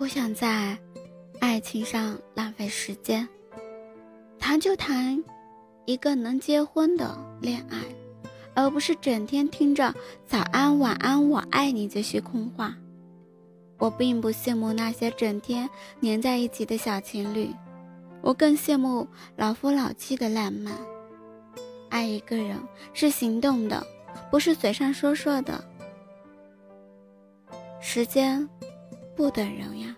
不想在爱情上浪费时间，谈就谈一个能结婚的恋爱，而不是整天听着早安、晚安、我爱你这些空话。我并不羡慕那些整天黏在一起的小情侣，我更羡慕老夫老妻的浪漫。爱一个人是行动的，不是嘴上说说的。时间。不等人呀！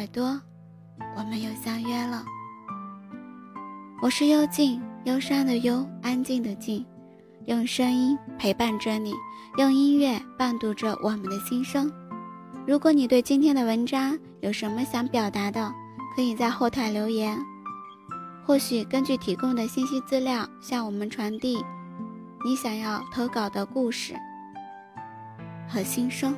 耳朵，我们又相约了。我是幽静，忧伤的忧，安静的静，用声音陪伴着你，用音乐伴读着我们的心声。如果你对今天的文章有什么想表达的，可以在后台留言，或许根据提供的信息资料向我们传递你想要投稿的故事。和心声。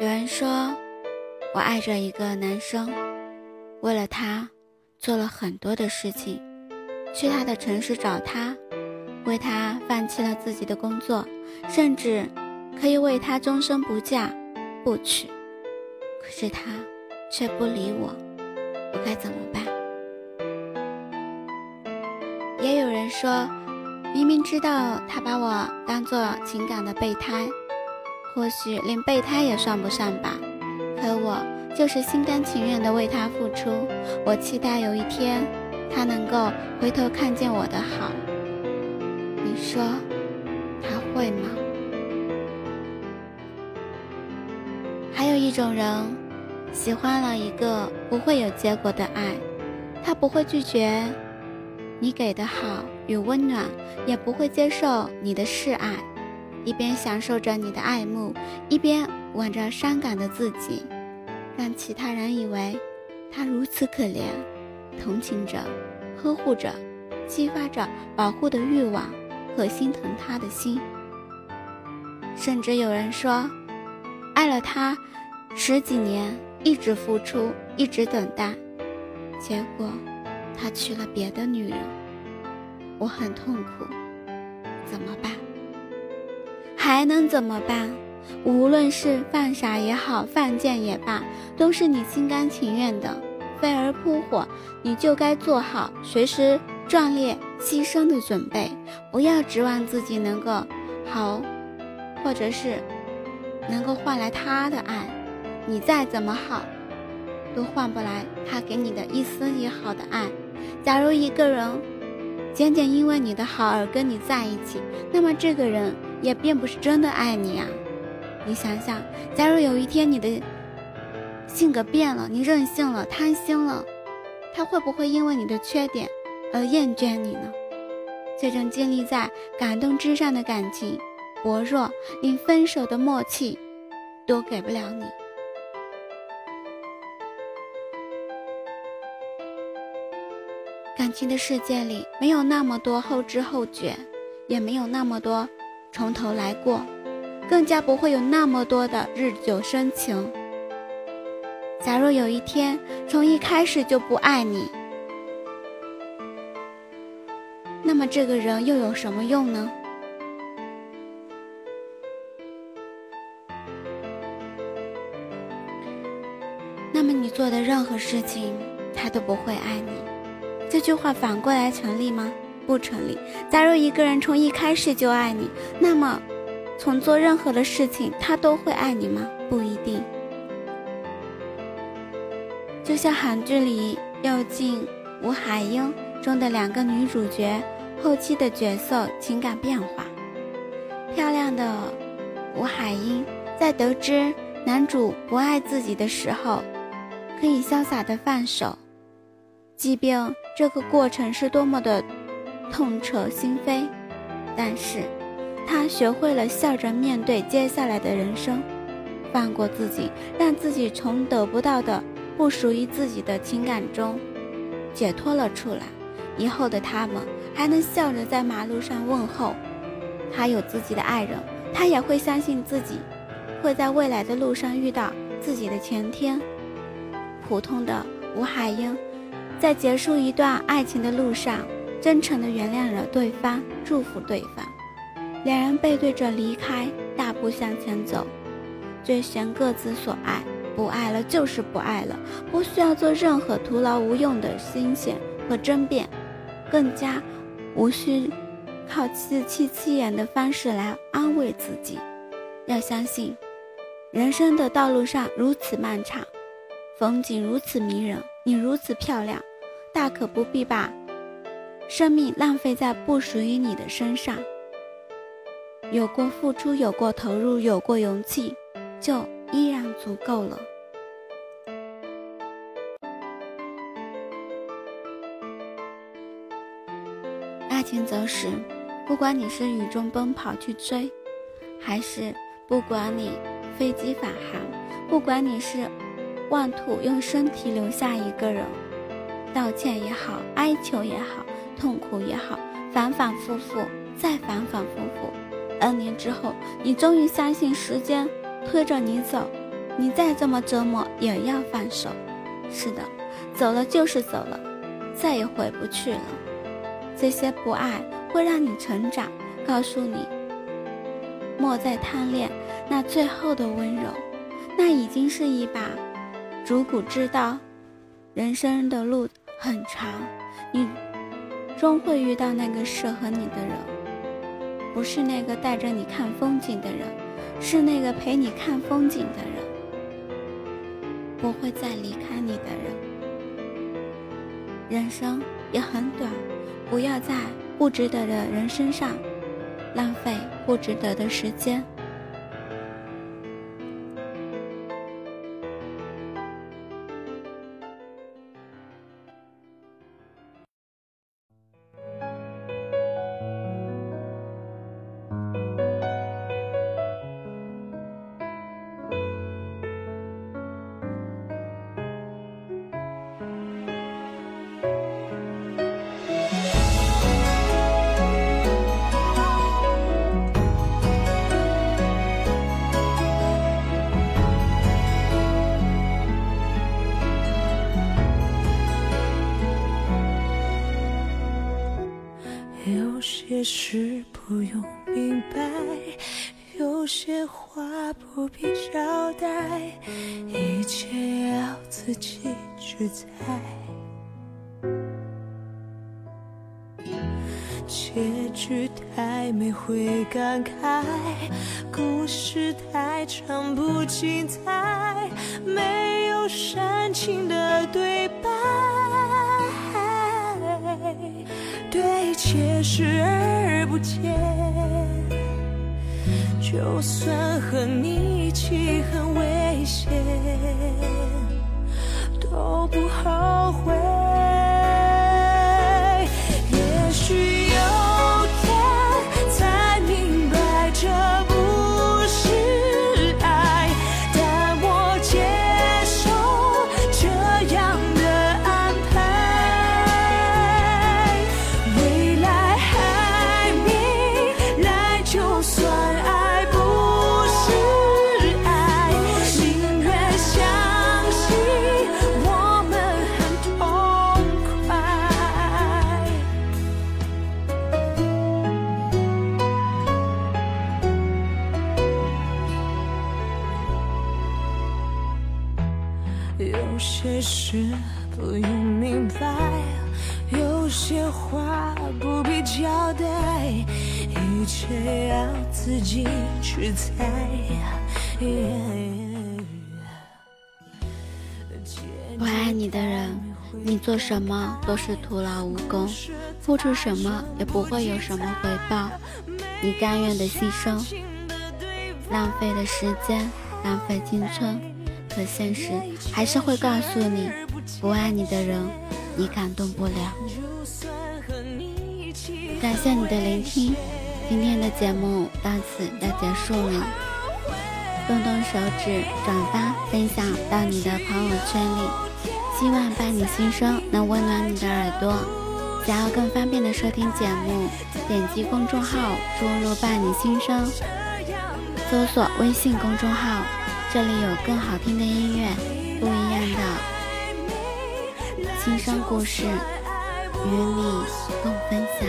有人说。我爱着一个男生，为了他，做了很多的事情，去他的城市找他，为他放弃了自己的工作，甚至可以为他终身不嫁不娶。可是他却不理我，我该怎么办？也有人说，明明知道他把我当做情感的备胎，或许连备胎也算不上吧。可我就是心甘情愿地为他付出，我期待有一天，他能够回头看见我的好。你说他会吗？还有一种人，喜欢了一个不会有结果的爱，他不会拒绝你给的好与温暖，也不会接受你的示爱，一边享受着你的爱慕，一边。挽着伤感的自己，让其他人以为他如此可怜，同情着，呵护着，激发着保护的欲望和心疼他的心。甚至有人说，爱了他十几年，一直付出，一直等待，结果他娶了别的女人，我很痛苦，怎么办？还能怎么办？无论是犯傻也好，犯贱也罢，都是你心甘情愿的。飞蛾扑火，你就该做好随时壮烈牺牲的准备。不要指望自己能够好，或者是能够换来他的爱。你再怎么好，都换不来他给你的一丝一毫的爱。假如一个人仅仅因为你的好而跟你在一起，那么这个人也并不是真的爱你啊。你想想，假如有一天你的性格变了，你任性了、贪心了，他会不会因为你的缺点而厌倦你呢？这种建立在感动之上的感情，薄弱，连分手的默契都给不了你。感情的世界里，没有那么多后知后觉，也没有那么多从头来过。更加不会有那么多的日久生情。假如有一天从一开始就不爱你，那么这个人又有什么用呢？那么你做的任何事情，他都不会爱你。这句话反过来成立吗？不成立。假如一个人从一开始就爱你，那么。从做任何的事情，他都会爱你吗？不一定。就像韩剧里又进吴海英中的两个女主角，后期的角色情感变化。漂亮的吴海英在得知男主不爱自己的时候，可以潇洒的放手，即便这个过程是多么的痛彻心扉，但是。他学会了笑着面对接下来的人生，放过自己，让自己从得不到的不属于自己的情感中解脱了出来，以后的他们还能笑着在马路上问候。他有自己的爱人，他也会相信自己会在未来的路上遇到自己的前天。普通的吴海英，在结束一段爱情的路上，真诚地原谅了对方，祝福对方。两人背对着离开，大步向前走，追寻各自所爱。不爱了就是不爱了，不需要做任何徒劳无用的心险和争辩，更加无需靠自欺欺人的方式来安慰自己。要相信，人生的道路上如此漫长，风景如此迷人，你如此漂亮，大可不必把生命浪费在不属于你的身上。有过付出，有过投入，有过勇气，就依然足够了。爱情走时，不管你是雨中奔跑去追，还是不管你飞机返航，不管你是妄图用身体留下一个人，道歉也好，哀求也好，痛苦也好，反反复复，再反反复复。N 年之后，你终于相信时间推着你走，你再这么折磨也要放手。是的，走了就是走了，再也回不去了。这些不爱会让你成长，告诉你，莫再贪恋那最后的温柔，那已经是一把逐骨，之道人生的路很长，你终会遇到那个适合你的人。不是那个带着你看风景的人，是那个陪你看风景的人，不会再离开你的人。人生也很短，不要在不值得的人身上浪费不值得的时间。些事不用明白，有些话不必交代，一切要自己去猜。结局太美会感慨，故事太长不精彩，没有煽情的对白。对一切视而不见，就算和你一起很危险，有些事不用明白，有些话不必交代，一切要自己去猜。不爱你的人，你做什么都是徒劳无功，付出什么也不会有什么回报，你甘愿的牺牲，浪费的时间，浪费青春。可现实还是会告诉你，不爱你的人，你感动不了。感谢你的聆听，今天的节目到此要结束了。动动手指转发分享到你的朋友圈里，希望伴你心声能温暖你的耳朵。想要更方便的收听节目，点击公众号输入“伴你心声”，搜索微信公众号，这里有更好听的音乐，不一样的轻声故事与你共分享。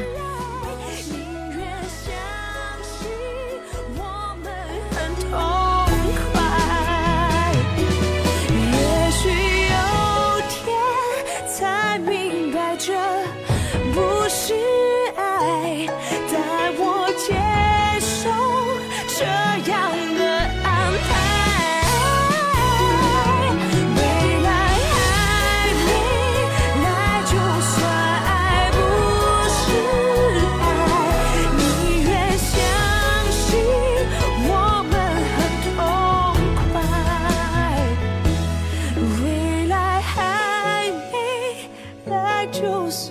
就算